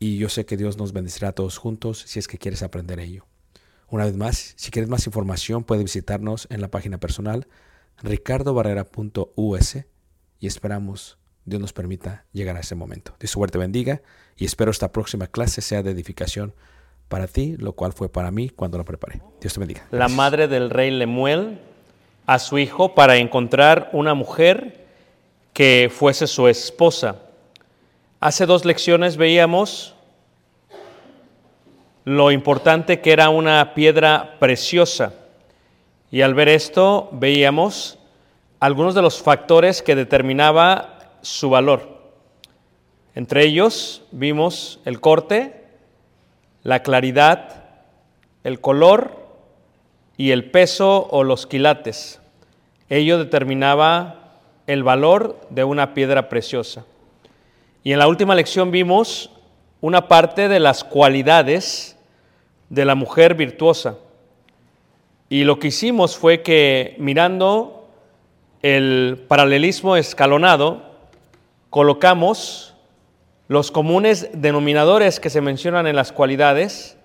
y yo sé que Dios nos bendecirá a todos juntos si es que quieres aprender ello. Una vez más, si quieres más información, puedes visitarnos en la página personal ricardobarrera.us y esperamos Dios nos permita llegar a ese momento. Dios suerte bendiga y espero esta próxima clase sea de edificación para ti, lo cual fue para mí cuando la preparé. Dios te bendiga. la madre del rey Lemuel a su hijo para encontrar una mujer que fuese su esposa. Hace dos lecciones veíamos lo importante que era una piedra preciosa. Y al ver esto veíamos algunos de los factores que determinaba su valor. Entre ellos vimos el corte, la claridad, el color y el peso o los quilates. Ello determinaba el valor de una piedra preciosa. Y en la última lección vimos una parte de las cualidades de la mujer virtuosa. Y lo que hicimos fue que mirando el paralelismo escalonado, colocamos los comunes denominadores que se mencionan en las cualidades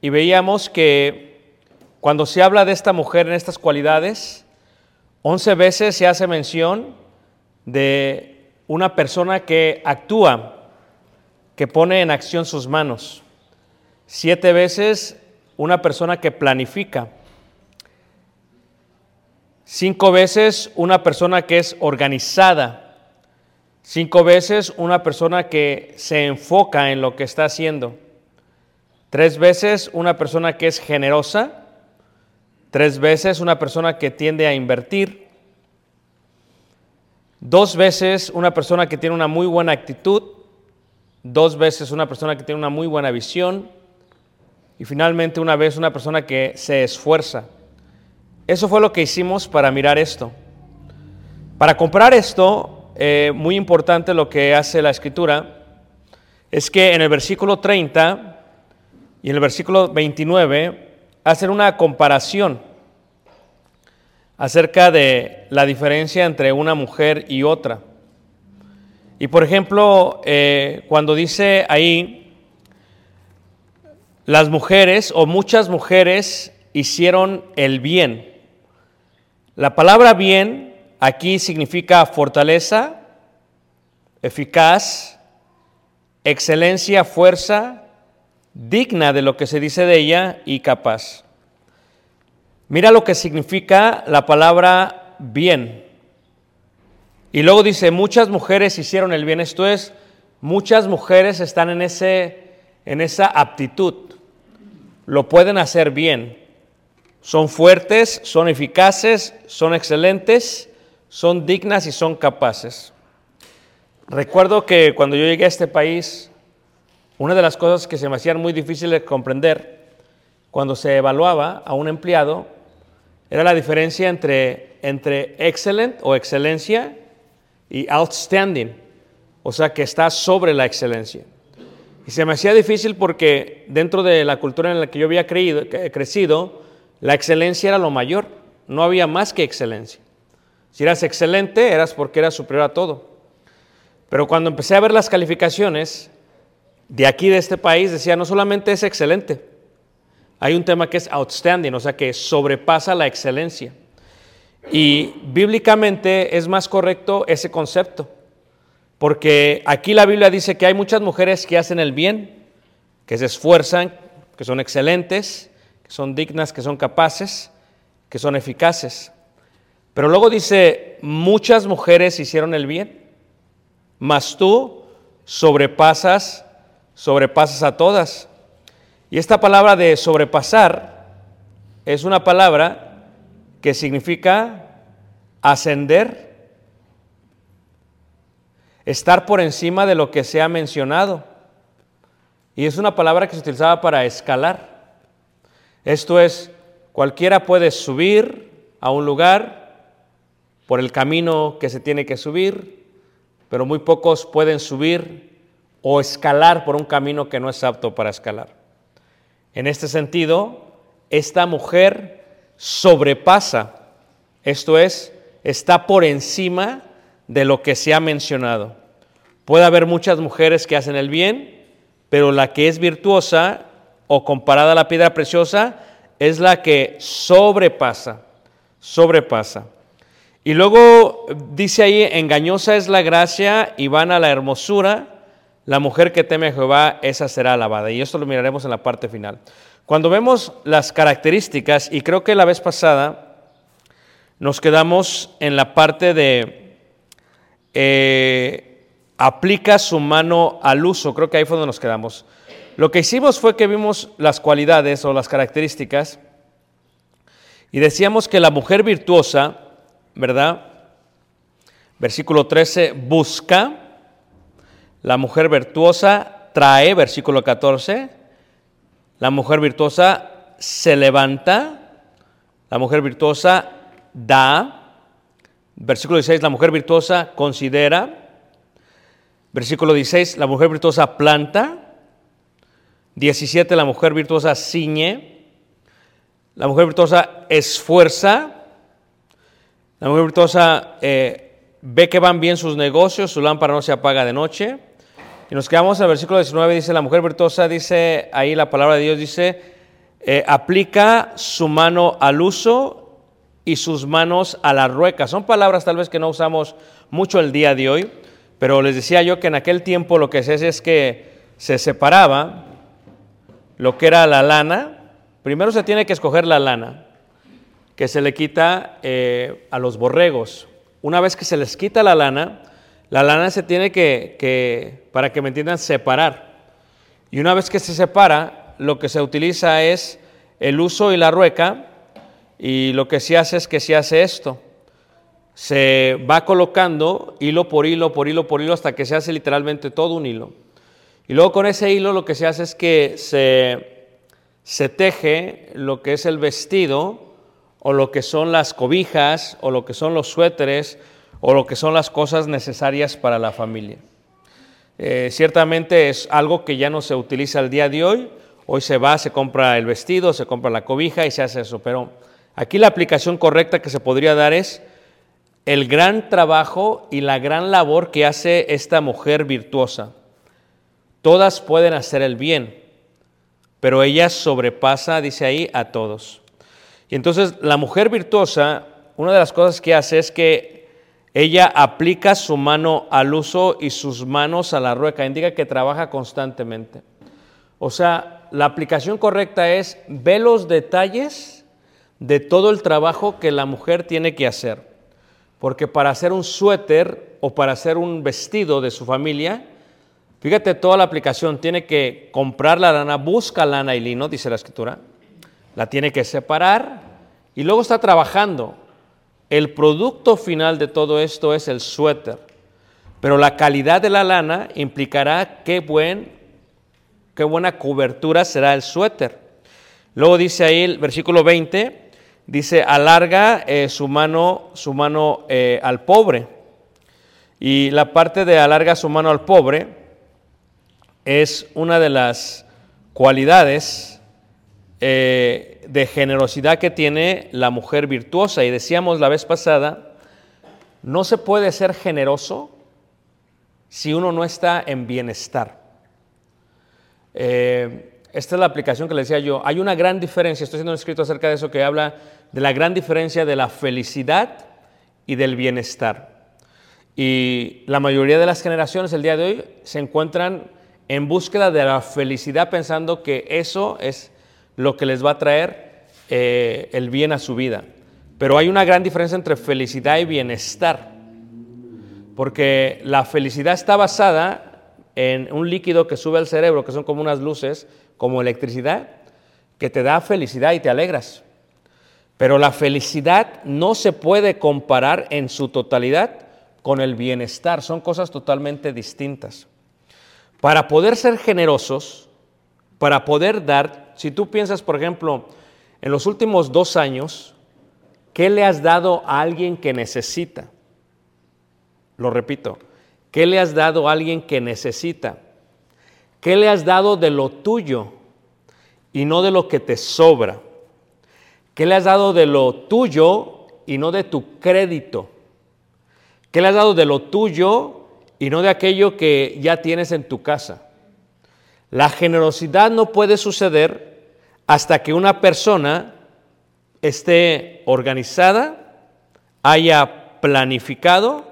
y veíamos que cuando se habla de esta mujer en estas cualidades, 11 veces se hace mención de una persona que actúa que pone en acción sus manos. Siete veces una persona que planifica. Cinco veces una persona que es organizada. Cinco veces una persona que se enfoca en lo que está haciendo. Tres veces una persona que es generosa. Tres veces una persona que tiende a invertir. Dos veces una persona que tiene una muy buena actitud. Dos veces una persona que tiene una muy buena visión. Y finalmente una vez una persona que se esfuerza. Eso fue lo que hicimos para mirar esto. Para comprar esto, eh, muy importante lo que hace la escritura, es que en el versículo 30 y en el versículo 29 hacen una comparación acerca de la diferencia entre una mujer y otra. Y por ejemplo, eh, cuando dice ahí, las mujeres o muchas mujeres hicieron el bien. La palabra bien aquí significa fortaleza, eficaz, excelencia, fuerza, digna de lo que se dice de ella y capaz. Mira lo que significa la palabra bien. Y luego dice, muchas mujeres hicieron el bien. Esto es, muchas mujeres están en, ese, en esa aptitud. Lo pueden hacer bien. Son fuertes, son eficaces, son excelentes, son dignas y son capaces. Recuerdo que cuando yo llegué a este país, una de las cosas que se me hacían muy difíciles de comprender cuando se evaluaba a un empleado era la diferencia entre, entre excellent o excelencia y outstanding, o sea que está sobre la excelencia. Y se me hacía difícil porque dentro de la cultura en la que yo había creído, crecido, la excelencia era lo mayor, no había más que excelencia. Si eras excelente, eras porque eras superior a todo. Pero cuando empecé a ver las calificaciones de aquí, de este país, decía, no solamente es excelente, hay un tema que es outstanding, o sea, que sobrepasa la excelencia. Y bíblicamente es más correcto ese concepto, porque aquí la Biblia dice que hay muchas mujeres que hacen el bien, que se esfuerzan, que son excelentes, que son dignas, que son capaces, que son eficaces. Pero luego dice, muchas mujeres hicieron el bien, mas tú sobrepasas, sobrepasas a todas. Y esta palabra de sobrepasar es una palabra que significa ascender, estar por encima de lo que se ha mencionado. Y es una palabra que se utilizaba para escalar. Esto es, cualquiera puede subir a un lugar por el camino que se tiene que subir, pero muy pocos pueden subir o escalar por un camino que no es apto para escalar. En este sentido, esta mujer sobrepasa, esto es, está por encima de lo que se ha mencionado. Puede haber muchas mujeres que hacen el bien, pero la que es virtuosa o comparada a la piedra preciosa es la que sobrepasa, sobrepasa. Y luego dice ahí, engañosa es la gracia y van a la hermosura, la mujer que teme a Jehová, esa será alabada. Y esto lo miraremos en la parte final. Cuando vemos las características, y creo que la vez pasada nos quedamos en la parte de eh, aplica su mano al uso, creo que ahí fue donde nos quedamos. Lo que hicimos fue que vimos las cualidades o las características y decíamos que la mujer virtuosa, ¿verdad? Versículo 13, busca. La mujer virtuosa trae, versículo 14. La mujer virtuosa se levanta. La mujer virtuosa da. Versículo 16, la mujer virtuosa considera. Versículo 16, la mujer virtuosa planta. 17, la mujer virtuosa ciñe. La mujer virtuosa esfuerza. La mujer virtuosa eh, ve que van bien sus negocios, su lámpara no se apaga de noche. Y nos quedamos en el versículo 19, dice, la mujer virtuosa, dice ahí la palabra de Dios, dice, eh, aplica su mano al uso y sus manos a la rueca. Son palabras tal vez que no usamos mucho el día de hoy, pero les decía yo que en aquel tiempo lo que se hace es que se separaba lo que era la lana. Primero se tiene que escoger la lana, que se le quita eh, a los borregos. Una vez que se les quita la lana, la lana se tiene que, que, para que me entiendan, separar. Y una vez que se separa, lo que se utiliza es el uso y la rueca, y lo que se hace es que se hace esto. Se va colocando hilo por hilo, por hilo, por hilo, hasta que se hace literalmente todo un hilo. Y luego con ese hilo lo que se hace es que se, se teje lo que es el vestido, o lo que son las cobijas, o lo que son los suéteres, o lo que son las cosas necesarias para la familia. Eh, ciertamente es algo que ya no se utiliza el día de hoy. Hoy se va, se compra el vestido, se compra la cobija y se hace eso. Pero aquí la aplicación correcta que se podría dar es el gran trabajo y la gran labor que hace esta mujer virtuosa. Todas pueden hacer el bien, pero ella sobrepasa, dice ahí, a todos. Y entonces la mujer virtuosa, una de las cosas que hace es que ella aplica su mano al uso y sus manos a la rueca, indica que trabaja constantemente. O sea, la aplicación correcta es ve los detalles de todo el trabajo que la mujer tiene que hacer. Porque para hacer un suéter o para hacer un vestido de su familia, fíjate toda la aplicación, tiene que comprar la lana, busca lana y lino, dice la escritura, la tiene que separar y luego está trabajando. El producto final de todo esto es el suéter, pero la calidad de la lana implicará qué, buen, qué buena cobertura será el suéter. Luego dice ahí el versículo 20, dice, alarga eh, su mano, su mano eh, al pobre. Y la parte de alarga su mano al pobre es una de las cualidades eh, de generosidad que tiene la mujer virtuosa. Y decíamos la vez pasada, no se puede ser generoso si uno no está en bienestar. Eh, esta es la aplicación que le decía yo. Hay una gran diferencia, estoy haciendo un escrito acerca de eso que habla de la gran diferencia de la felicidad y del bienestar. Y la mayoría de las generaciones el día de hoy se encuentran en búsqueda de la felicidad pensando que eso es lo que les va a traer eh, el bien a su vida. Pero hay una gran diferencia entre felicidad y bienestar. Porque la felicidad está basada en un líquido que sube al cerebro, que son como unas luces, como electricidad, que te da felicidad y te alegras. Pero la felicidad no se puede comparar en su totalidad con el bienestar, son cosas totalmente distintas. Para poder ser generosos, para poder dar, si tú piensas, por ejemplo, en los últimos dos años, ¿qué le has dado a alguien que necesita? Lo repito, ¿qué le has dado a alguien que necesita? ¿Qué le has dado de lo tuyo y no de lo que te sobra? ¿Qué le has dado de lo tuyo y no de tu crédito? ¿Qué le has dado de lo tuyo y no de aquello que ya tienes en tu casa? La generosidad no puede suceder hasta que una persona esté organizada, haya planificado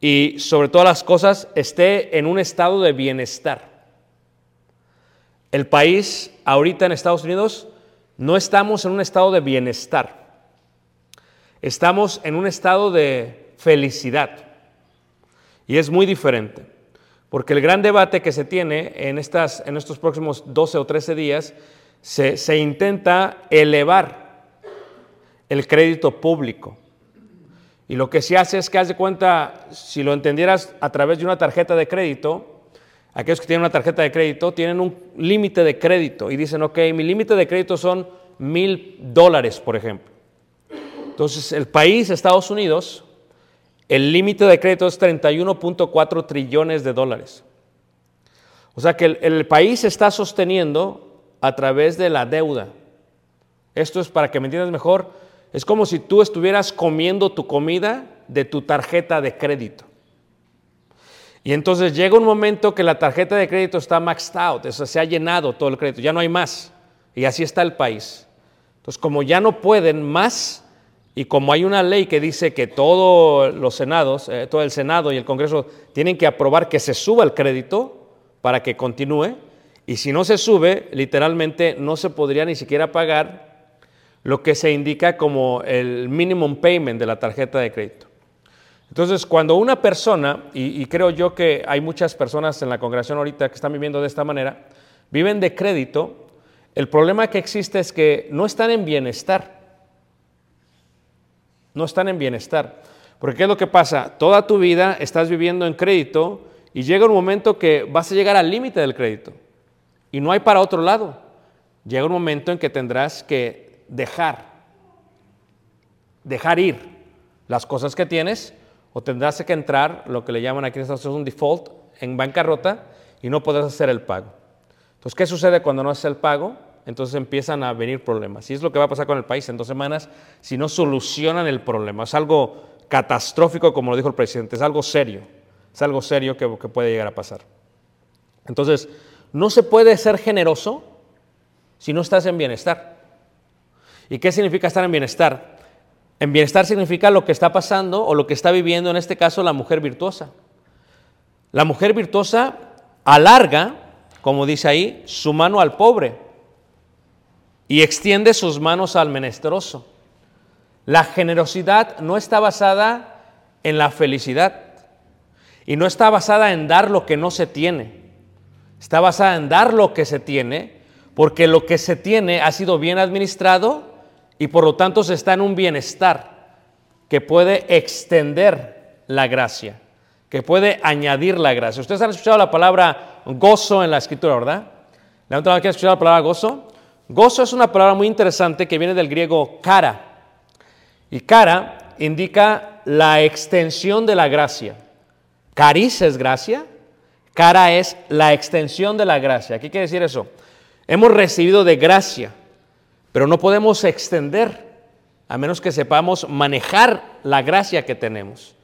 y sobre todas las cosas esté en un estado de bienestar. El país ahorita en Estados Unidos no estamos en un estado de bienestar. Estamos en un estado de felicidad. Y es muy diferente. Porque el gran debate que se tiene en, estas, en estos próximos 12 o 13 días, se, se intenta elevar el crédito público. Y lo que se hace es que, haz de cuenta, si lo entendieras a través de una tarjeta de crédito, aquellos que tienen una tarjeta de crédito tienen un límite de crédito y dicen, ok, mi límite de crédito son mil dólares, por ejemplo. Entonces, el país, Estados Unidos, el límite de crédito es 31.4 trillones de dólares. O sea que el, país está sosteniendo a través de la deuda. Esto es para que me entiendas mejor. Es como si tú estuvieras comiendo tu comida de tu tarjeta de crédito. Y entonces llega un momento que la tarjeta de crédito está maxed out, eso se ha llenado todo el crédito, ya no hay más. Y así está el país. Entonces, como ya no pueden más, y como hay una ley que dice que todos los senados, eh, todo el Senado y el Congreso tienen que aprobar que se suba el crédito, para que continúe. Y si no se sube, literalmente no se podría ni siquiera pagar lo que se indica como el minimum payment de la tarjeta de crédito. Entonces, cuando una persona, y, y creo yo que hay muchas personas en la congregación ahorita que están viviendo de esta manera, viven de crédito, el problema que existe es que no están en bienestar. No están en bienestar. Porque ¿qué es lo que pasa? Toda tu vida estás viviendo en crédito y llega un momento que vas a llegar al límite del crédito y no hay para otro lado. Llega un momento en que tendrás que dejar, dejar ir las cosas que tienes o tendrás que entrar, lo que le llaman aquí en Estados Unidos un default, en bancarrota y no podrás hacer el pago. Entonces, ¿qué sucede cuando no haces el pago? Entonces empiezan a venir problemas. Y es lo que va a pasar con el país en dos semanas si no solucionan el problema. Es algo catastrófico, como lo dijo el presidente, es algo serio. Es algo serio que, que puede llegar a pasar. Entonces, no se puede ser generoso si no estás en bienestar. ¿Y qué significa estar en bienestar? En bienestar significa lo que está pasando o lo que está viviendo, en este caso, la mujer virtuosa. La mujer virtuosa alarga, como dice ahí, su mano al pobre y extiende sus manos al menesteroso. La generosidad no está basada en la felicidad y no está basada en dar lo que no se tiene. Está basada en dar lo que se tiene porque lo que se tiene ha sido bien administrado y por lo tanto se está en un bienestar que puede extender la gracia, que puede añadir la gracia. Ustedes han escuchado la palabra gozo en la escritura, ¿verdad? La que han escuchado la palabra gozo. Gozo es una palabra muy interesante que viene del griego cara. Y cara indica la extensión de la gracia. Caris es gracia, cara es la extensión de la gracia. ¿Qué quiere decir eso? Hemos recibido de gracia, pero no podemos extender a menos que sepamos manejar la gracia que tenemos.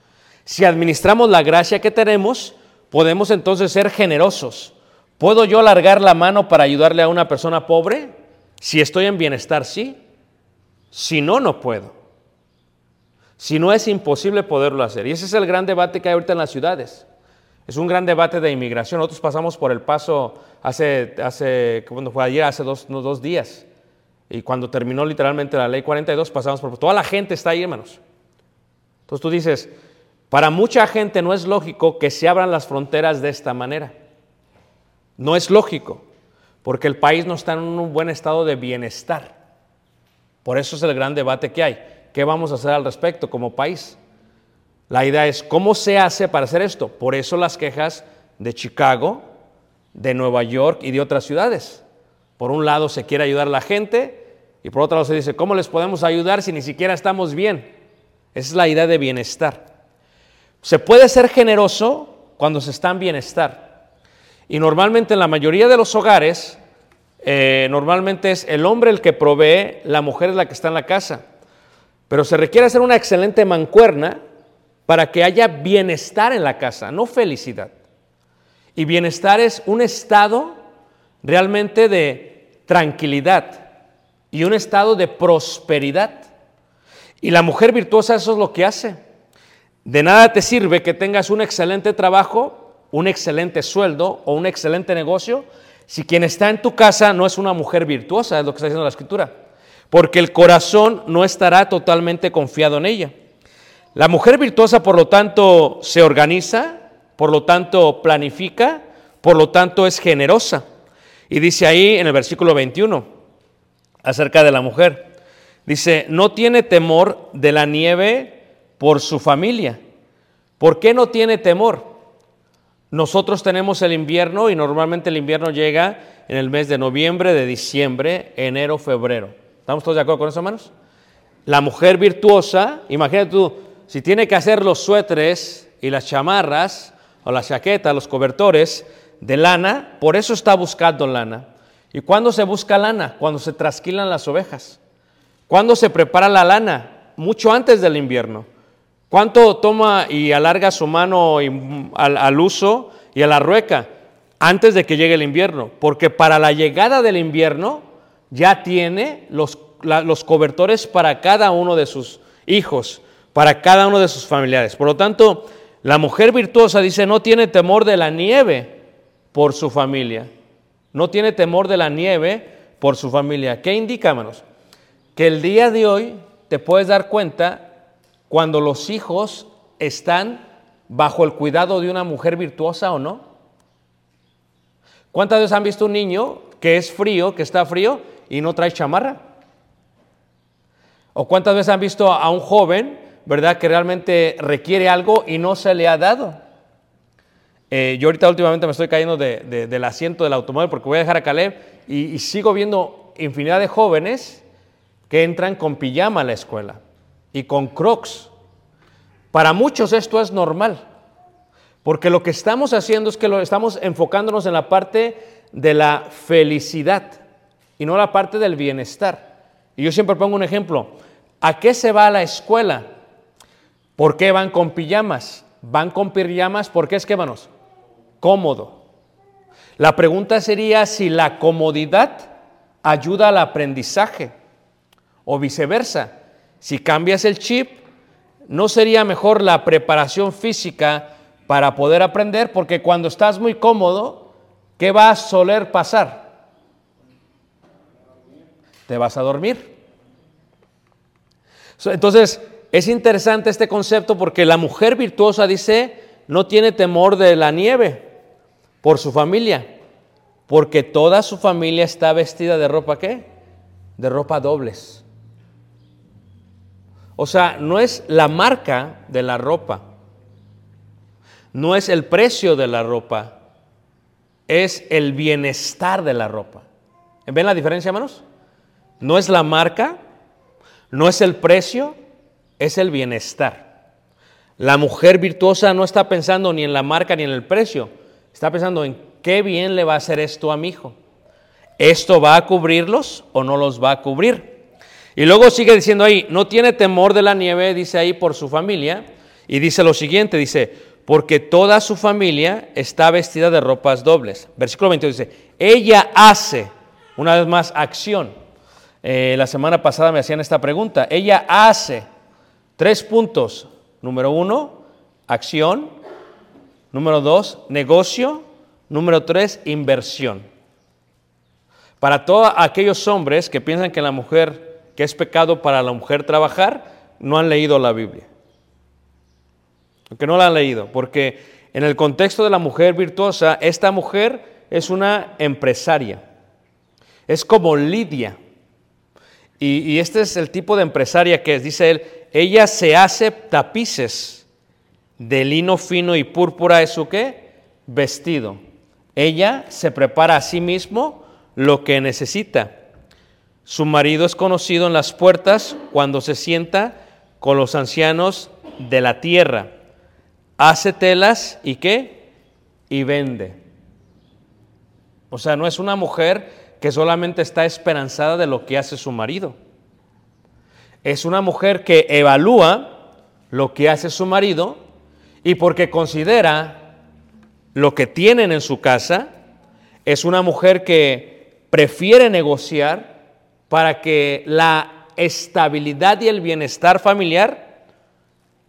Si administramos la gracia que tenemos, podemos entonces ser generosos. ¿Puedo yo alargar la mano para ayudarle a una persona pobre? Si estoy en bienestar, sí. Si no, no puedo. Si no, es imposible poderlo hacer. Y ese es el gran debate que hay ahorita en las ciudades. Es un gran debate de inmigración. Nosotros pasamos por el paso hace, hace cuando fue ayer, hace dos, dos días. Y cuando terminó literalmente la ley 42, pasamos por... Toda la gente está ahí, hermanos. Entonces tú dices, para mucha gente no es lógico que se abran las fronteras de esta manera. No es lógico, porque el país no está en un buen estado de bienestar. Por eso es el gran debate que hay. ¿Qué vamos a hacer al respecto como país? La idea es, ¿cómo se hace para hacer esto? Por eso las quejas de Chicago, de Nueva York y de otras ciudades. Por un lado se quiere ayudar a la gente y por otro lado se dice, ¿cómo les podemos ayudar si ni siquiera estamos bien? Esa es la idea de bienestar. Se puede ser generoso cuando se está en bienestar. Y normalmente en la mayoría de los hogares, eh, normalmente es el hombre el que provee, la mujer es la que está en la casa. Pero se requiere hacer una excelente mancuerna para que haya bienestar en la casa, no felicidad. Y bienestar es un estado realmente de tranquilidad y un estado de prosperidad. Y la mujer virtuosa eso es lo que hace. De nada te sirve que tengas un excelente trabajo, un excelente sueldo o un excelente negocio si quien está en tu casa no es una mujer virtuosa, es lo que está diciendo la escritura. Porque el corazón no estará totalmente confiado en ella. La mujer virtuosa, por lo tanto, se organiza, por lo tanto, planifica, por lo tanto, es generosa. Y dice ahí en el versículo 21, acerca de la mujer, dice, no tiene temor de la nieve por su familia. ¿Por qué no tiene temor? Nosotros tenemos el invierno y normalmente el invierno llega en el mes de noviembre, de diciembre, enero, febrero. ¿Estamos todos de acuerdo con eso, hermanos? La mujer virtuosa, imagínate tú, si tiene que hacer los suéteres y las chamarras o las chaquetas, los cobertores de lana, por eso está buscando lana. ¿Y cuándo se busca lana? Cuando se trasquilan las ovejas. ¿Cuándo se prepara la lana? Mucho antes del invierno. ¿Cuánto toma y alarga su mano al, al, uso y a la rueca? Antes de que llegue el invierno. Porque para la llegada del invierno ya tiene los, los cobertores para cada uno de sus hijos, para cada uno de sus familiares. Por lo tanto, la mujer virtuosa dice, no tiene temor de la nieve por su familia. No tiene temor de la nieve por su familia. ¿Qué indica? Que el día de hoy te puedes dar cuenta cuando los hijos están bajo el cuidado de una mujer virtuosa o no. ¿Cuántas veces han visto un niño que es frío, que está frío y no trae chamarra? ¿O cuántas veces han visto a un joven, verdad, que realmente requiere algo y no se le ha dado? Eh, yo ahorita últimamente me estoy cayendo de- de- del asiento del automóvil porque voy a dejar a Caleb y sigo viendo infinidad de jóvenes que entran con pijama a la escuela y con crocs. Para muchos esto es normal, porque lo que estamos haciendo es que lo estamos enfocándonos en la parte de la felicidad y no la parte del bienestar. Y yo siempre pongo un ejemplo. ¿A qué se va a la escuela? ¿Por qué van con pijamas? Van con pijamas porque es que, hermanos, cómodo. La pregunta sería si la comodidad ayuda al aprendizaje o viceversa. Si cambias el chip, ¿no sería mejor la preparación física para poder aprender? Porque cuando estás muy cómodo, ¿qué va a soler pasar? Te vas a dormir. Entonces, es interesante este concepto porque la mujer virtuosa dice, no tiene temor de la nieve por su familia, porque toda su familia está vestida de ropa qué? De ropa dobles. O sea, no es la marca de la ropa, no es el precio de la ropa, es el bienestar de la ropa. ¿Ven la diferencia, hermanos? No es la marca, no es el precio, es el bienestar. La mujer virtuosa no está pensando ni en la marca ni en el precio, está pensando en qué bien le va a hacer esto a mi hijo. ¿Esto va a cubrirlos o no los va a cubrir? Y luego sigue diciendo ahí, no tiene temor de la nieve, dice ahí, por su familia. Y dice lo siguiente, dice, porque toda su familia está vestida de ropas dobles. Versículo 22 dice, ella hace, una vez más, acción. Eh, la semana pasada me hacían esta pregunta. Ella hace tres puntos. Número uno, acción. Número dos, negocio. Número tres, inversión. Para todos aquellos hombres que piensan que la mujer, que es pecado para la mujer trabajar, no han leído la Biblia. Que no la han leído, porque en el contexto de la mujer virtuosa, esta mujer es una empresaria. Es como Lidia. Y, este es el tipo de empresaria que es, dice él, ella se hace tapices de lino fino y púrpura es qué? Vestido. Ella se prepara a sí mismo lo que necesita. Su marido es conocido en las puertas cuando se sienta con los ancianos de la tierra. Hace telas y qué? Y vende. O sea, no es una mujer que solamente está esperanzada de lo que hace su marido. Es una mujer que evalúa lo que hace su marido y porque considera lo que tienen en su casa, es una mujer que prefiere negociar para que la estabilidad y el bienestar familiar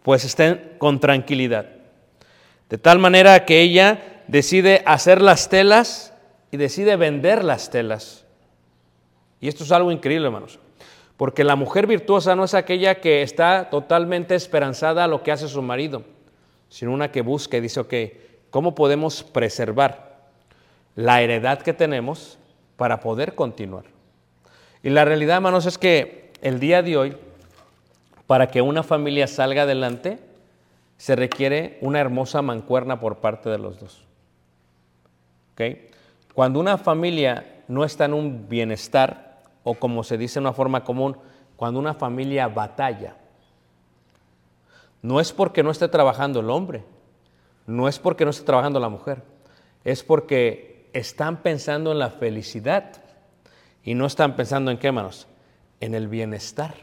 pues estén con tranquilidad. De tal manera que ella decide hacer las telas y decide vender las telas. Y esto es algo increíble, hermanos. Porque la mujer virtuosa no es aquella que está totalmente esperanzada a lo que hace su marido, sino una que busca y dice, ok, ¿cómo podemos preservar la heredad que tenemos para poder continuar? Y la realidad, hermanos, es que el día de hoy, para que una familia salga adelante, se requiere una hermosa mancuerna por parte de los dos. ¿Ok? Cuando una familia no está en un bienestar, o como se dice en una forma común, cuando una familia batalla, no es porque no esté trabajando el hombre, no es porque no esté trabajando la mujer, es porque están pensando en la felicidad y no están pensando en qué, hermanos, en el bienestar.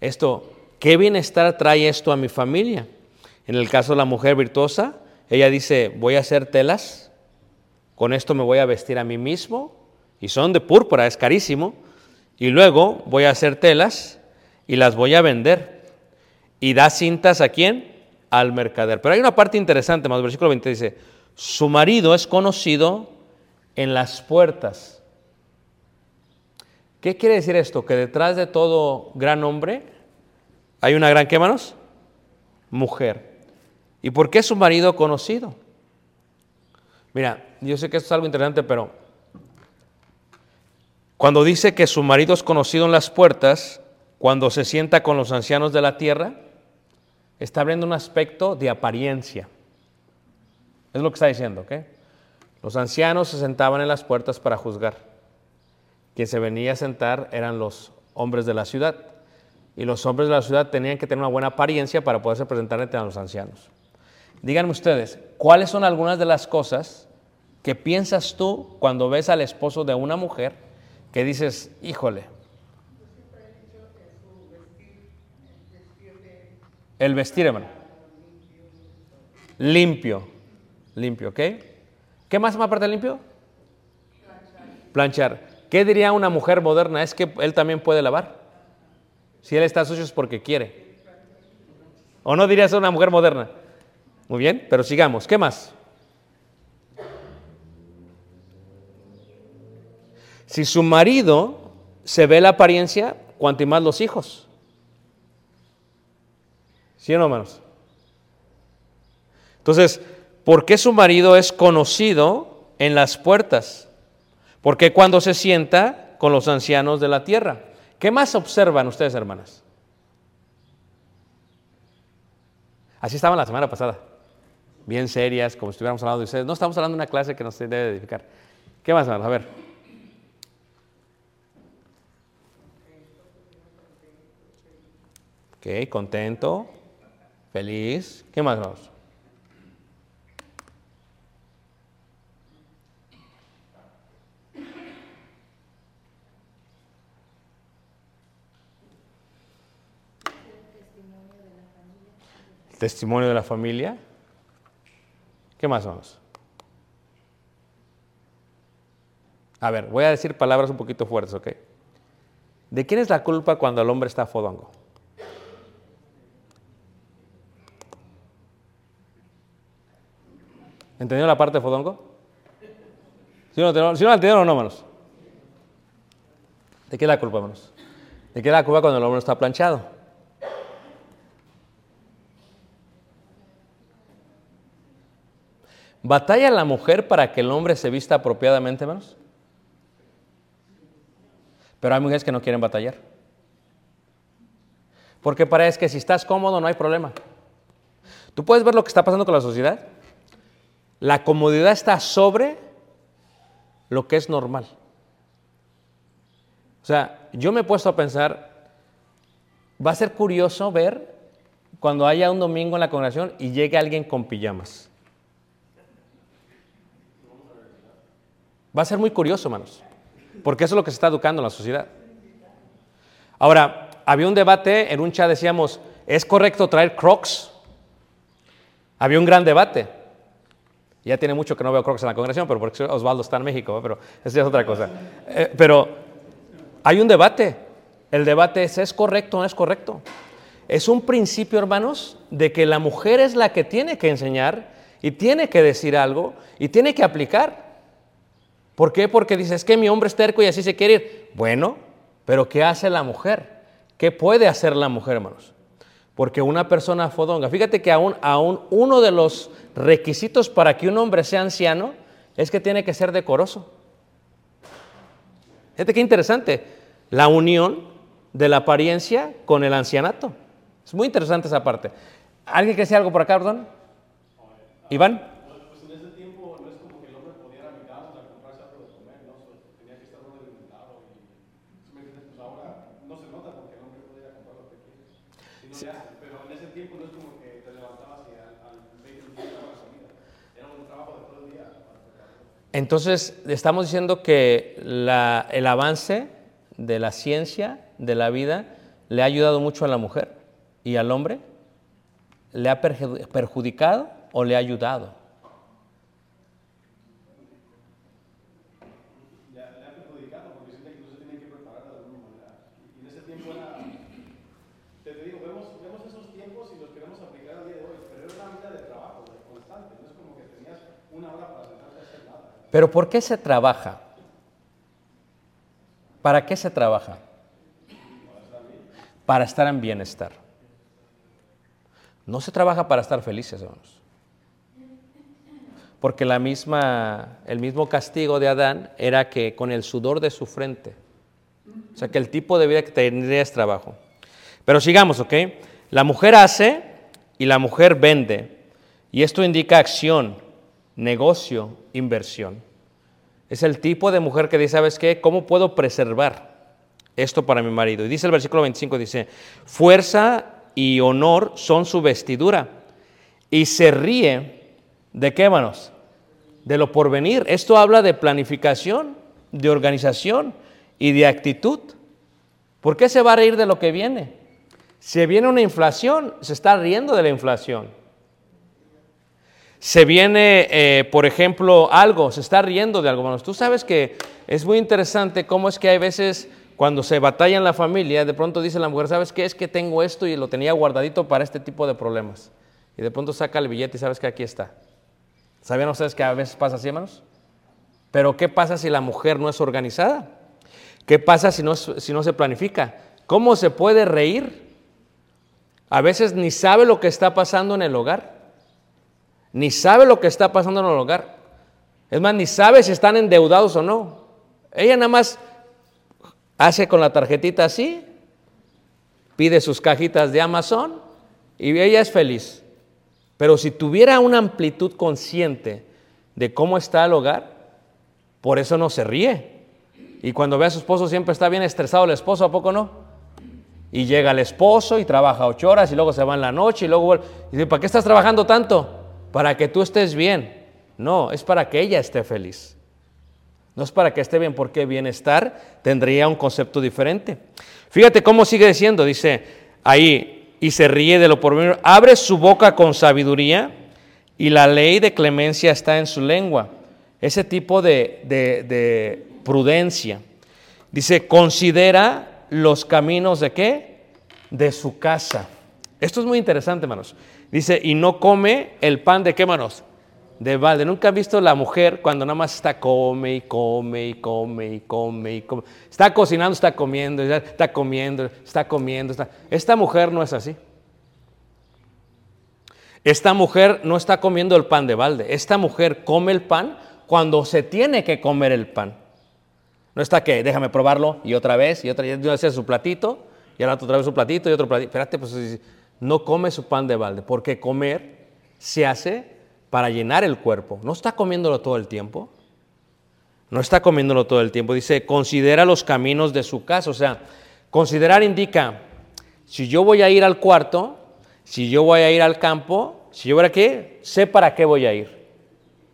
Esto, ¿qué bienestar trae esto a mi familia? En el caso de la mujer virtuosa, ella dice, voy a hacer telas, con esto me voy a vestir a mí mismo, y son de púrpura, es carísimo, y luego voy a hacer telas y las voy a vender. ¿Y da cintas a quién? Al mercader. Pero hay una parte interesante, más versículo 20 dice, su marido es conocido en las puertas. ¿Qué quiere decir esto? Que detrás de todo gran hombre hay una gran, ¿qué manos? Mujer. ¿Y por qué su marido conocido? Mira, yo sé que esto es algo interesante, pero cuando dice que su marido es conocido en las puertas, cuando se sienta con los ancianos de la tierra, está abriendo un aspecto de apariencia. Es lo que está diciendo, ¿ok? Los ancianos se sentaban en las puertas para juzgar. Quien se venía a sentar eran los hombres de la ciudad. Y los hombres de la ciudad tenían que tener una buena apariencia para poderse presentar ante los ancianos. Díganme ustedes, ¿cuáles son algunas de las cosas que piensas tú cuando ves al esposo de una mujer que dices, híjole, el vestir, hermano. Limpio, limpio, ¿ok? ¿Qué más aparte de limpio? Planchar. ¿Qué diría una mujer moderna? Es que él también puede lavar. Si él está sucio es porque quiere. ¿O no dirías a una mujer moderna? Muy bien, pero sigamos. ¿Qué más? Si su marido se ve la apariencia, cuanto más los hijos. ¿Sí o no, hermanos? Entonces, ¿por qué su marido es conocido en las puertas? ¿Por qué cuando se sienta con los ancianos de la tierra? ¿Qué más observan ustedes, hermanas? Así estaban la semana pasada, bien serias, como si estuviéramos hablando de ustedes. No estamos hablando de una clase que nos debe edificar. ¿Qué más, hermanos? A ver. Ok, contento, feliz. ¿Qué más, hermanos? Testimonio de la familia. ¿Qué más vamos? A ver, voy a decir palabras un poquito fuertes, ¿ok? ¿De quién es la culpa cuando el hombre está fodongo? ¿Entendió la parte de fodongo? ¿Sí no, ¿Sí no la entendieron no, hermanos? ¿De qué es la culpa, hermanos? ¿De qué es la culpa cuando el hombre está planchado? ¿Batalla la mujer para que el hombre se vista apropiadamente, hermanos? Pero hay mujeres que no quieren batallar. Porque parece que si estás cómodo no hay problema. ¿Tú puedes ver lo que está pasando con la sociedad? La comodidad está sobre lo que es normal. O sea, yo me he puesto a pensar, va a ser curioso ver cuando haya un domingo en la congregación y llegue alguien con pijamas. Va a ser muy curioso, hermanos, porque eso es lo que se está educando en la sociedad. Ahora, había un debate, en un chat decíamos, ¿es correcto traer crocs? Había un gran debate. Ya tiene mucho que no veo crocs en la congregación, pero porque Osvaldo está en México, pero esa es otra cosa. Eh, pero hay un debate. El debate es, ¿es correcto o no es correcto? Es un principio, hermanos, de que la mujer es la que tiene que enseñar y tiene que decir algo y tiene que aplicar. ¿Por qué? Porque dices que mi hombre es terco y así se quiere ir. Bueno, pero ¿qué hace la mujer? ¿Qué puede hacer la mujer, hermanos? Porque una persona fodonga, fíjate que aún, aún uno de los requisitos para que un hombre sea anciano es que tiene que ser decoroso. Fíjate qué interesante, la unión de la apariencia con el ancianato. Es muy interesante esa parte. ¿Alguien quiere decir algo por acá, perdón? Iván. Pues en ese tiempo no es como que el hombre podía ir a McDonald's a comprarse algo de comer, ¿no? So, tenía que estar uno alimentado y, ¿sí me entiendes? Pues ahora no se nota porque el hombre puede ir a comprar lo que quiere. Si no le hace. Pero en ese tiempo no es como que te levantabas y al, al 20 minutos estaba la comida. Era un trabajo de todo el día para prepararlo. Entonces, estamos diciendo que la- el avance de la ciencia, de la vida, le ha ayudado mucho a la mujer y al hombre. ¿Le ha perju- perjudicado o le ha ayudado? Le ha, le ha perjudicado porque siente que no se tiene que preparar de alguna manera. Y en ese tiempo era. Te, te digo, vemos, vemos esos tiempos y los queremos aplicar al día de hoy, pero era una vida de trabajo, de constante. No es como que tenías una Pero ¿por qué se trabaja? ¿Para qué se trabaja? Para estar en bienestar. No se trabaja para estar felices, hermanos. Porque la misma, el mismo castigo de Adán era que con el sudor de su frente. O sea, que el tipo de vida que tendría es trabajo. Pero sigamos, ¿ok? La mujer hace y la mujer vende. Y esto indica acción, negocio, inversión. Es el tipo de mujer que dice, ¿sabes qué? ¿Cómo puedo preservar esto para mi marido? Y dice el versículo 25, dice, fuerza y honor son su vestidura. Y se ríe de qué, hermanos? De lo porvenir. Esto habla de planificación, de organización y de actitud. ¿Por qué se va a reír de lo que viene? Si viene una inflación, se está riendo de la inflación. Se viene, eh, por ejemplo, algo, se está riendo de algo. Bueno, tú sabes que es muy interesante cómo es que hay veces cuando se batalla en la familia, de pronto dice la mujer, ¿sabes qué? Es que tengo esto y lo tenía guardadito para este tipo de problemas. Y de pronto saca el billete y sabes que aquí está. ¿Sabían ustedes que a veces pasa así, hermanos? Pero ¿qué pasa si la mujer no es organizada? ¿Qué pasa si no, si no se planifica? ¿Cómo se puede reír? A veces ni sabe lo que está pasando en el hogar. Ni sabe lo que está pasando en el hogar. Es más, ni sabe si están endeudados o no. Ella nada más hace con la tarjetita así, pide sus cajitas de Amazon y ella es feliz. Pero si tuviera una amplitud consciente de cómo está el hogar, por eso no se ríe. Y cuando ve a su esposo siempre está bien estresado el esposo, ¿a poco no? Y llega el esposo y trabaja ocho horas y luego se va en la noche y luego vuelve. Y dice, ¿para qué estás trabajando tanto? Para que tú estés bien. No, es para que ella esté feliz. No es para que esté bien, porque bienestar tendría un concepto diferente. Fíjate cómo sigue diciendo, dice ahí, y se ríe de lo porvenir, abre su boca con sabiduría y la ley de clemencia está en su lengua. Ese tipo de, de, de prudencia. Dice, considera los caminos de qué? De su casa. Esto es muy interesante, hermanos. Dice, y no come el pan de qué, hermanos? De balde. Nunca han visto la mujer cuando nada más está come y come y come y come y come. Está cocinando, está comiendo, está comiendo, está comiendo. Esta mujer no es así. Esta mujer no está comiendo el pan de balde. Esta mujer come el pan cuando se tiene que comer el pan. No está que déjame probarlo y otra vez y otra vez, hace su platito y ahora otra vez su platito y otro platito. Espérate, pues no come su pan de balde, porque comer se hace para llenar el cuerpo. No está comiéndolo todo el tiempo. No está comiéndolo todo el tiempo. Dice, considera los caminos de su casa. O sea, considerar indica, si yo voy a ir al cuarto, si yo voy a ir al campo, si yo voy a qué, sé para qué voy a ir.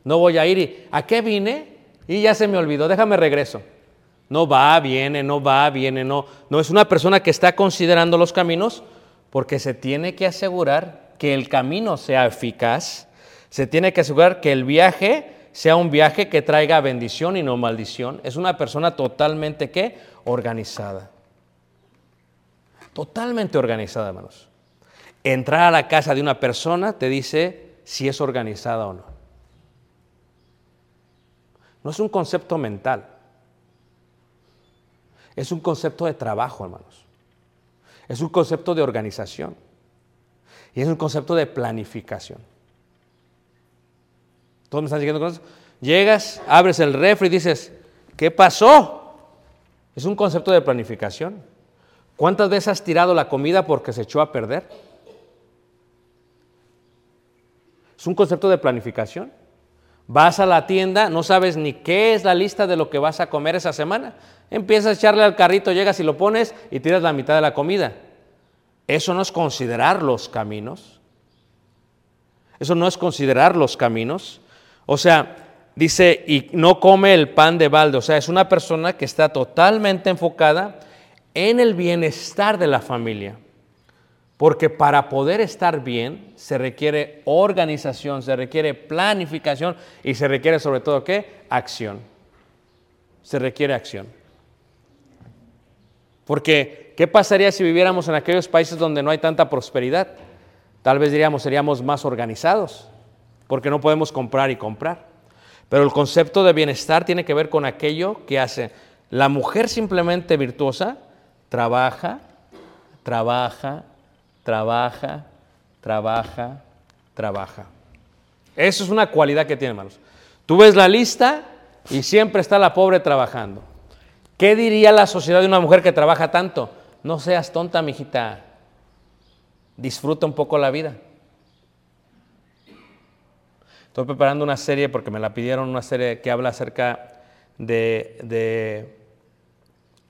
No voy a ir y, ¿a qué vine? Y ya se me olvidó, déjame regreso. No va, viene, no va, viene, no. No es una persona que está considerando los caminos porque se tiene que asegurar que el camino sea eficaz, se tiene que asegurar que el viaje sea un viaje que traiga bendición y no maldición. Es una persona totalmente ¿qué? organizada. Totalmente organizada, hermanos. Entrar a la casa de una persona te dice si es organizada o no. No es un concepto mental. Es un concepto de trabajo, hermanos. Es un concepto de organización. Y es un concepto de planificación. ¿Todos me están siguiendo con eso? Llegas, abres el refri y dices, ¿qué pasó? Es un concepto de planificación. ¿Cuántas veces has tirado la comida porque se echó a perder? Es un concepto de planificación. Vas a la tienda, no sabes ni qué es la lista de lo que vas a comer esa semana. Empiezas a echarle al carrito, llegas y lo pones y tiras la mitad de la comida. Eso no es considerar los caminos. Eso no es considerar los caminos. O sea, dice, y no come el pan de balde. O sea, es una persona que está totalmente enfocada en el bienestar de la familia. Porque para poder estar bien se requiere organización, se requiere planificación y se requiere sobre todo qué? Acción. Se requiere acción. Porque, ¿qué pasaría si viviéramos en aquellos países donde no hay tanta prosperidad? Tal vez diríamos, seríamos más organizados, porque no podemos comprar y comprar. Pero el concepto de bienestar tiene que ver con aquello que hace. La mujer simplemente virtuosa trabaja, trabaja, trabaja, trabaja, trabaja. Eso es una cualidad que tiene, hermanos. Tú ves la lista y siempre está la pobre trabajando. ¿Qué diría la sociedad de una mujer que trabaja tanto? No seas tonta, mijita. Disfruta un poco la vida. Estoy preparando una serie porque me la pidieron, una serie que habla acerca de, de,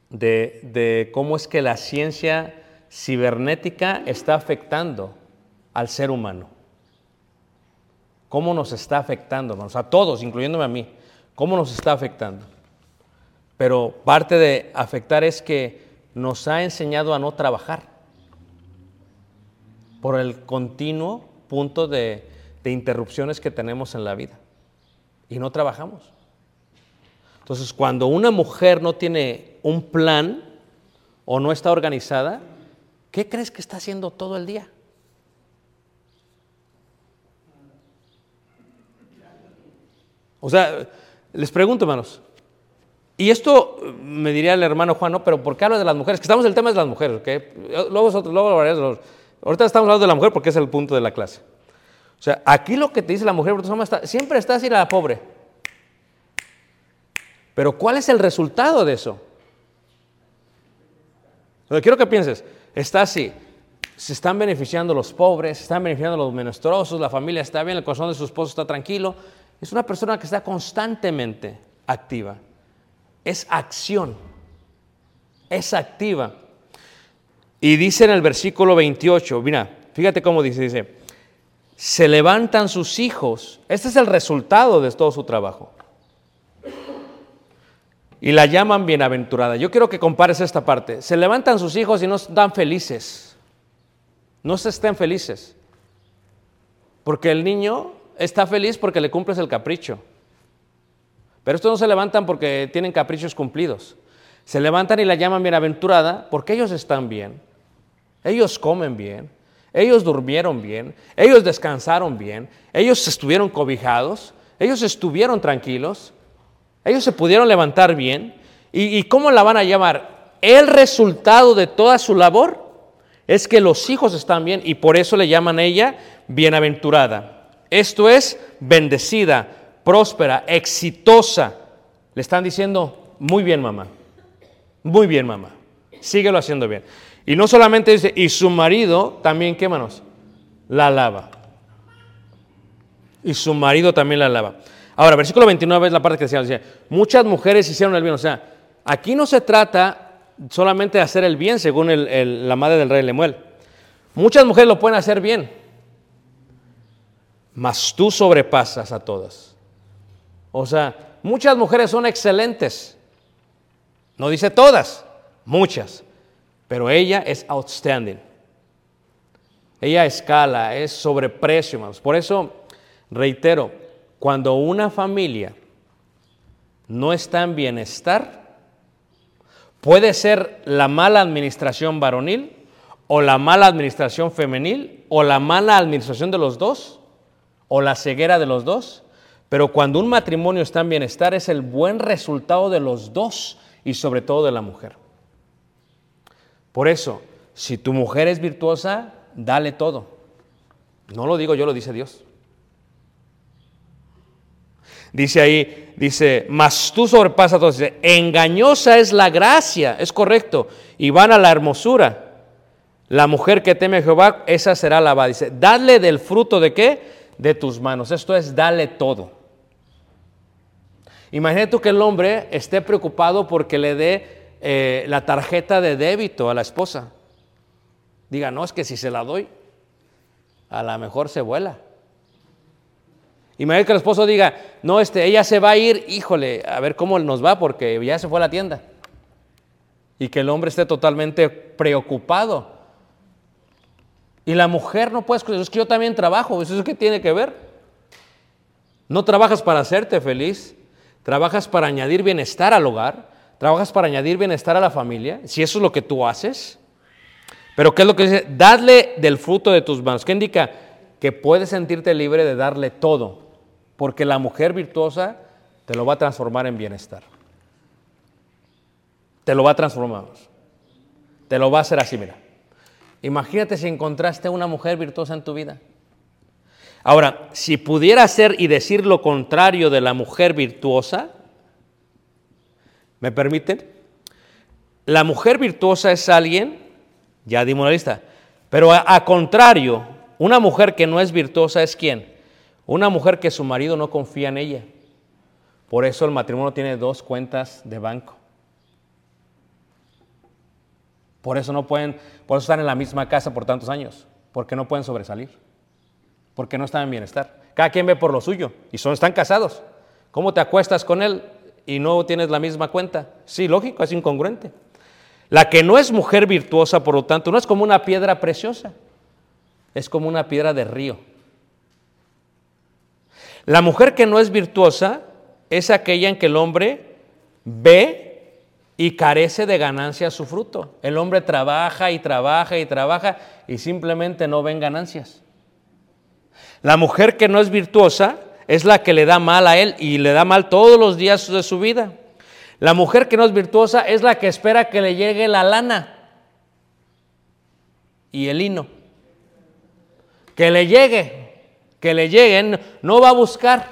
de, de cómo es que la ciencia cibernética está afectando al ser humano. ¿Cómo nos está afectando, hermanos? A todos, incluyéndome a mí. ¿Cómo nos está afectando? Pero parte de afectar es que nos ha enseñado a no trabajar por el continuo punto de, de interrupciones que tenemos en la vida. Y no trabajamos. Entonces, cuando una mujer no tiene un plan o no está organizada, ¿qué crees que está haciendo todo el día? O sea, les pregunto, hermanos, y esto me diría el hermano Juan, no, pero ¿por qué hablo de las mujeres? Que estamos en el tema de las mujeres, ¿ok? Luego, luego los- Ahorita estamos hablando de la mujer porque es el punto de la clase. O sea, aquí lo que te dice la mujer, está- siempre está así la pobre. Pero ¿cuál es el resultado de eso? O sea, quiero que pienses, está así, se están beneficiando los pobres, se están beneficiando los menstruosos, la familia está bien, el corazón de su esposo está tranquilo. Es una persona que está constantemente activa. Es acción, es activa. Y dice en el versículo 28, mira, fíjate cómo dice, dice, se levantan sus hijos, este es el resultado de todo su trabajo. Y la llaman bienaventurada. Yo quiero que compares esta parte. Se levantan sus hijos y no están felices. No se estén felices. Porque el niño está feliz porque le cumples el capricho. Pero estos no se levantan porque tienen caprichos cumplidos. Se levantan y la llaman bienaventurada porque ellos están bien. Ellos comen bien. Ellos durmieron bien. Ellos descansaron bien. Ellos estuvieron cobijados. Ellos estuvieron tranquilos. Ellos se pudieron levantar bien. ¿Y, y cómo la van a llamar? El resultado de toda su labor es que los hijos están bien y por eso le llaman a ella bienaventurada. Esto es bendecida, próspera, exitosa. Le están diciendo, muy bien mamá, muy bien mamá, síguelo haciendo bien. Y no solamente dice, y su marido también, ¿qué manos? La alaba. Y su marido también la alaba. Ahora, versículo 29 es la parte que decía, muchas mujeres hicieron el bien. O sea, aquí no se trata solamente de hacer el bien, según la madre del rey Lemuel. Muchas mujeres lo pueden hacer bien, mas tú sobrepasas a todas. O sea, muchas mujeres son excelentes. No dice todas, muchas. Pero ella es outstanding. Ella escala, es sobreprecio, hermanos. Por eso, reitero, cuando una familia no está en bienestar, puede ser la mala administración varonil o la mala administración femenil o la mala administración de los dos o la ceguera de los dos. Pero cuando un matrimonio está en bienestar es el buen resultado de los dos y sobre todo de la mujer. Por eso, si tu mujer es virtuosa, dale todo. No lo digo yo, lo dice Dios. Dice ahí, dice, mas tú sobrepasas todo. Dice, engañosa es la gracia, es correcto, y van a la hermosura. La mujer que teme a Jehová, esa será alabada. Dice, dale del fruto de qué? De tus manos. Esto es, dale todo. Imagínate tú que el hombre esté preocupado porque le dé eh, la tarjeta de débito a la esposa. Diga, no, es que si se la doy, a lo mejor se vuela. Imagínate que el esposo diga, no, este, ella se va a ir, híjole, a ver cómo nos va porque ya se fue a la tienda. Y que el hombre esté totalmente preocupado. Y la mujer no puede es que yo también trabajo, ¿eso qué tiene que ver? No trabajas para hacerte feliz, trabajas para añadir bienestar al hogar, trabajas para añadir bienestar a la familia, si eso es lo que tú haces. Pero ¿qué es lo que dice? Dadle del fruto de tus manos. ¿Qué indica? Que puedes sentirte libre de darle todo, porque la mujer virtuosa te lo va a transformar en bienestar. Te lo va a transformar. Te lo va a hacer así, mira. Imagínate si encontraste una mujer virtuosa en tu vida. Ahora, si pudiera ser y decir lo contrario de la mujer virtuosa, ¿me permiten? La mujer virtuosa es alguien, ya dimos la lista, pero a, a contrario, una mujer que no es virtuosa es quién? Una mujer que su marido no confía en ella. Por eso el matrimonio tiene dos cuentas de banco. Por eso no pueden, por eso están en la misma casa por tantos años, porque no pueden sobresalir, porque no están en bienestar. Cada quien ve por lo suyo y son, están casados. ¿Cómo te acuestas con él y no tienes la misma cuenta? Sí, lógico, es incongruente. La que no es mujer virtuosa, por lo tanto, no es como una piedra preciosa, es como una piedra de río. La mujer que no es virtuosa es aquella en que el hombre ve y carece de ganancia su fruto. El hombre trabaja y trabaja y trabaja y simplemente no ven ganancias. La mujer que no es virtuosa es la que le da mal a él y le da mal todos los días de su vida. La mujer que no es virtuosa es la que espera que le llegue la lana y el hino. Que le llegue, que le llegue, no va a buscar,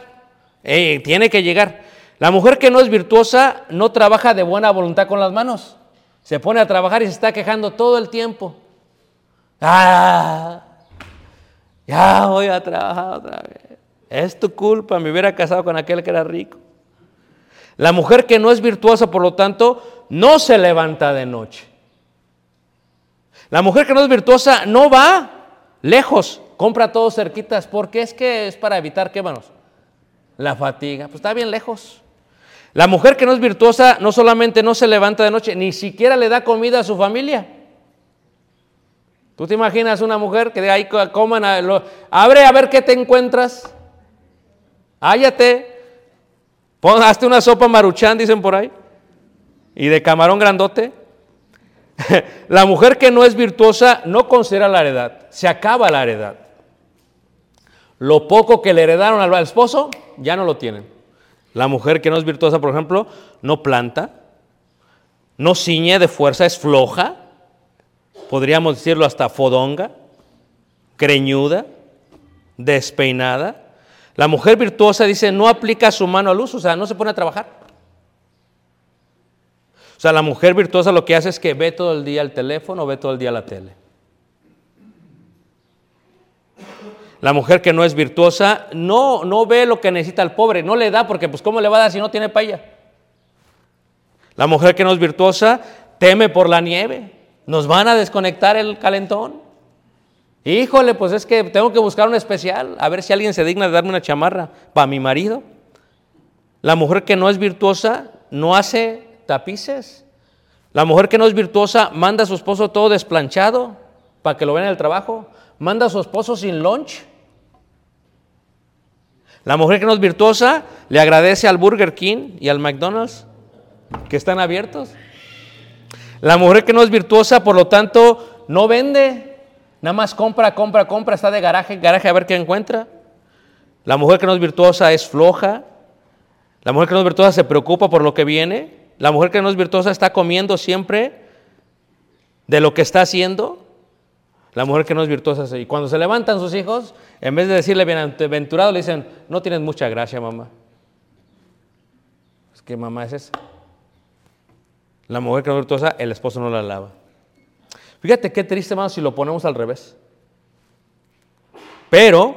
eh, tiene que llegar. La mujer que no es virtuosa no trabaja de buena voluntad con las manos. Se pone a trabajar y se está quejando todo el tiempo. Ah, ya voy a trabajar otra vez. Es tu culpa, me hubiera casado con aquel que era rico. La mujer que no es virtuosa, por lo tanto, no se levanta de noche. La mujer que no es virtuosa no va lejos, compra todo cerquitas, porque es que es para evitar, ¿qué manos? La fatiga, pues está bien lejos. La mujer que no es virtuosa no solamente no se levanta de noche, ni siquiera le da comida a su familia. ¿Tú te imaginas una mujer que de ahí coman, a lo, abre a ver qué te encuentras? Hállate, pon, hazte una sopa maruchán, dicen por ahí, y de camarón grandote. la mujer que no es virtuosa no considera la heredad, se acaba la heredad. Lo poco que le heredaron al esposo, ya no lo tienen. La mujer que no es virtuosa, por ejemplo, no planta, no ciñe de fuerza, es floja, podríamos decirlo hasta fodonga, creñuda, despeinada. La mujer virtuosa dice, no aplica su mano al uso, o sea, no se pone a trabajar. O sea, la mujer virtuosa lo que hace es que ve todo el día el teléfono, ve todo el día la tele. La mujer que no es virtuosa no, no ve lo que necesita el pobre, no le da porque pues cómo le va a dar si no tiene paella. La mujer que no es virtuosa teme por la nieve. Nos van a desconectar el calentón. Híjole, pues es que tengo que buscar un especial, a ver si alguien se digna de darme una chamarra para mi marido. La mujer que no es virtuosa no hace tapices. La mujer que no es virtuosa manda a su esposo todo desplanchado para que lo vean en el trabajo. Manda a su esposo sin lunch. La mujer que no es virtuosa le agradece al Burger King y al McDonald's que están abiertos. La mujer que no es virtuosa, por lo tanto, no vende. Nada más compra, compra, compra, está de garaje, garaje a ver qué encuentra. La mujer que no es virtuosa es floja. La mujer que no es virtuosa se preocupa por lo que viene. La mujer que no es virtuosa está comiendo siempre de lo que está haciendo. La mujer que no es virtuosa. Y cuando se levantan sus hijos, en vez de decirle bienaventurado, le dicen, no tienes mucha gracia, mamá. Es que mamá es esa. La mujer que no es virtuosa, el esposo no la lava. Fíjate qué triste, hermano, si lo ponemos al revés. Pero,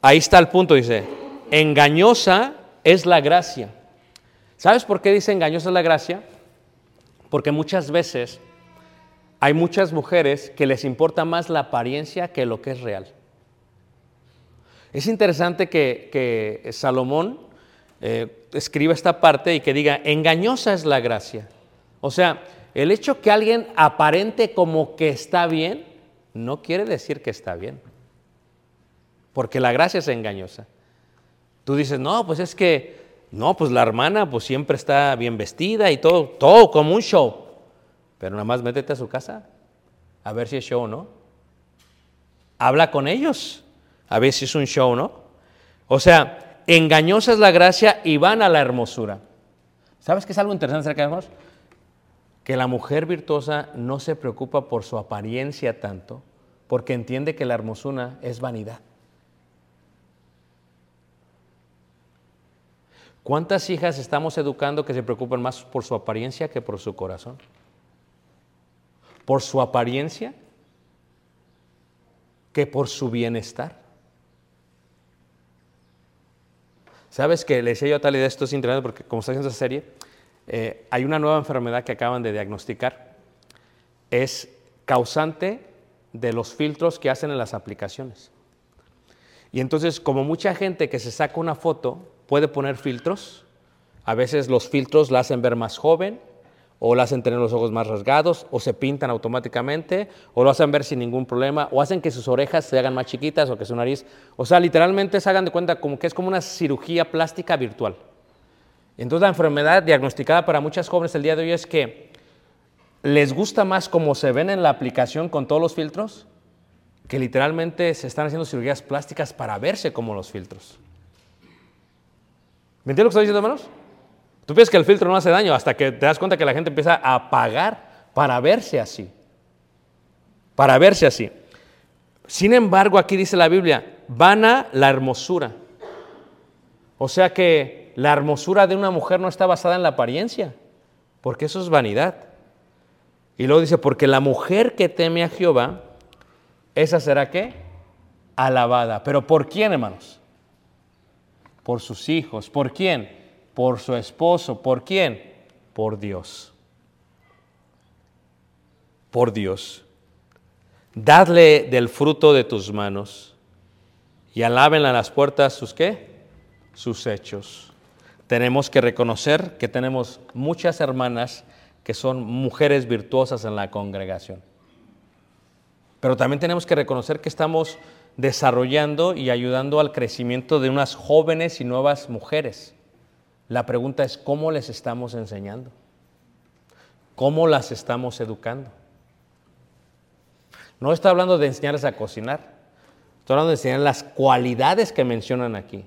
ahí está el punto, dice, engañosa es la gracia. ¿Sabes por qué dice engañosa es la gracia? Porque muchas veces hay muchas mujeres que les importa más la apariencia que lo que es real. Es interesante que, Salomón eh, escriba esta parte y que diga, engañosa es la gracia. O sea, el hecho que alguien aparente como que está bien, no quiere decir que está bien. Porque la gracia es engañosa. Tú dices, no, pues es que, no, pues la hermana pues siempre está bien vestida y todo, todo como un show. Pero nada más métete a su casa a ver si es show o no. Habla con ellos a ver si es un show o no. O sea, engañosa es la gracia y van a la hermosura. ¿Sabes qué es algo interesante acerca de? Que la mujer virtuosa no se preocupa por su apariencia tanto, porque entiende que la hermosura es vanidad. ¿Cuántas hijas estamos educando que se preocupan más por su apariencia que por su corazón? Por su apariencia que por su bienestar. ¿Sabes que le decía yo a Talía, esto es interesante porque como está haciendo esa serie, eh, hay una nueva enfermedad que acaban de diagnosticar. Es causante de los filtros que hacen en las aplicaciones. Y entonces, como mucha gente que se saca una foto puede poner filtros, a veces los filtros la hacen ver más joven, o la hacen tener los ojos más rasgados, o se pintan automáticamente, o lo hacen ver sin ningún problema, o hacen que sus orejas se hagan más chiquitas o que su nariz, o sea, literalmente se hagan de cuenta como que es como una cirugía plástica virtual. Entonces la enfermedad diagnosticada para muchas jóvenes el día de hoy es que les gusta más como se ven en la aplicación con todos los filtros, que literalmente se están haciendo cirugías plásticas para verse como los filtros. ¿Me entiendes lo que estoy diciendo, hermanos? Tú piensas que el filtro no hace daño hasta que te das cuenta que la gente empieza a pagar para verse así. Para verse así. Sin embargo, aquí dice la Biblia, vana la hermosura. O sea que la hermosura de una mujer no está basada en la apariencia, porque eso es vanidad. Y luego dice, porque la mujer que teme a Jehová, esa será qué? Alabada. ¿Pero por quién, hermanos? Por sus hijos. ¿Por quién? Por su esposo. ¿Por quién? Por Dios. Por Dios. Dadle del fruto de tus manos y alábenle a las puertas sus qué? Sus hechos. Tenemos que reconocer que tenemos muchas hermanas que son mujeres virtuosas en la congregación. Pero también tenemos que reconocer que estamos desarrollando y ayudando al crecimiento de unas jóvenes y nuevas mujeres. La pregunta es, ¿cómo les estamos enseñando? ¿Cómo las estamos educando? No está hablando de enseñarles a cocinar, estoy hablando de enseñar las cualidades que mencionan aquí.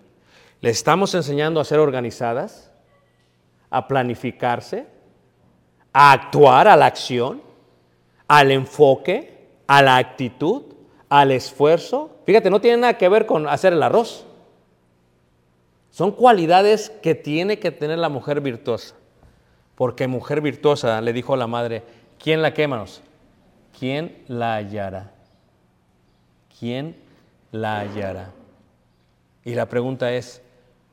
Les estamos enseñando a ser organizadas, a planificarse, a actuar, a la acción, al enfoque, a la actitud, al esfuerzo. Fíjate, no tiene nada que ver con hacer el arroz. Son cualidades que tiene que tener la mujer virtuosa. Porque mujer virtuosa, le dijo la madre, ¿quién la quemanos? ¿Quién la hallará? ¿Quién la hallará? Y la pregunta es,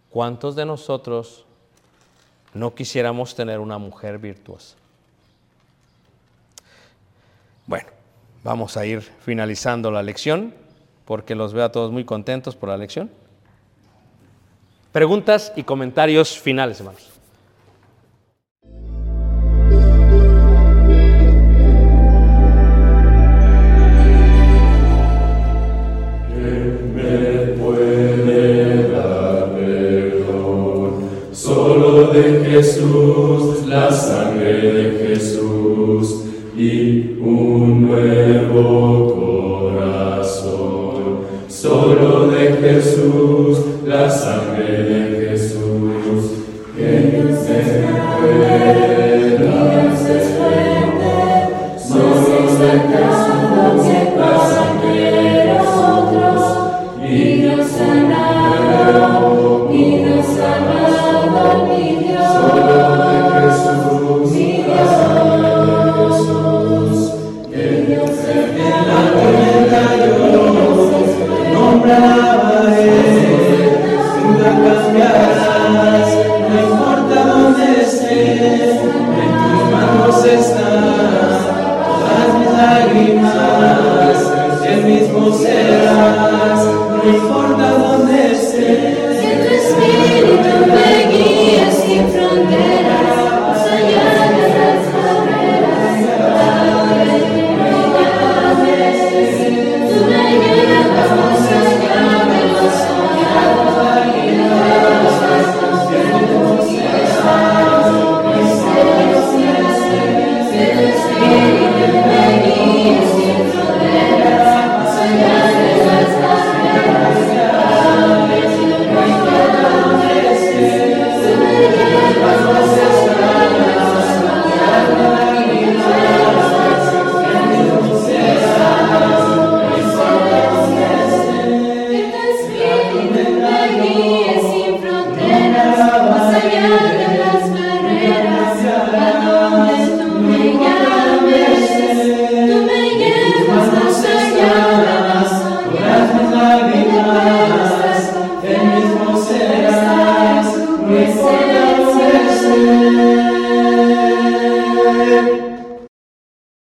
¿cuántos de nosotros no quisiéramos tener una mujer virtuosa? Bueno, vamos a ir finalizando la lección porque los veo a todos muy contentos por la lección. Preguntas y comentarios finales, hermanos.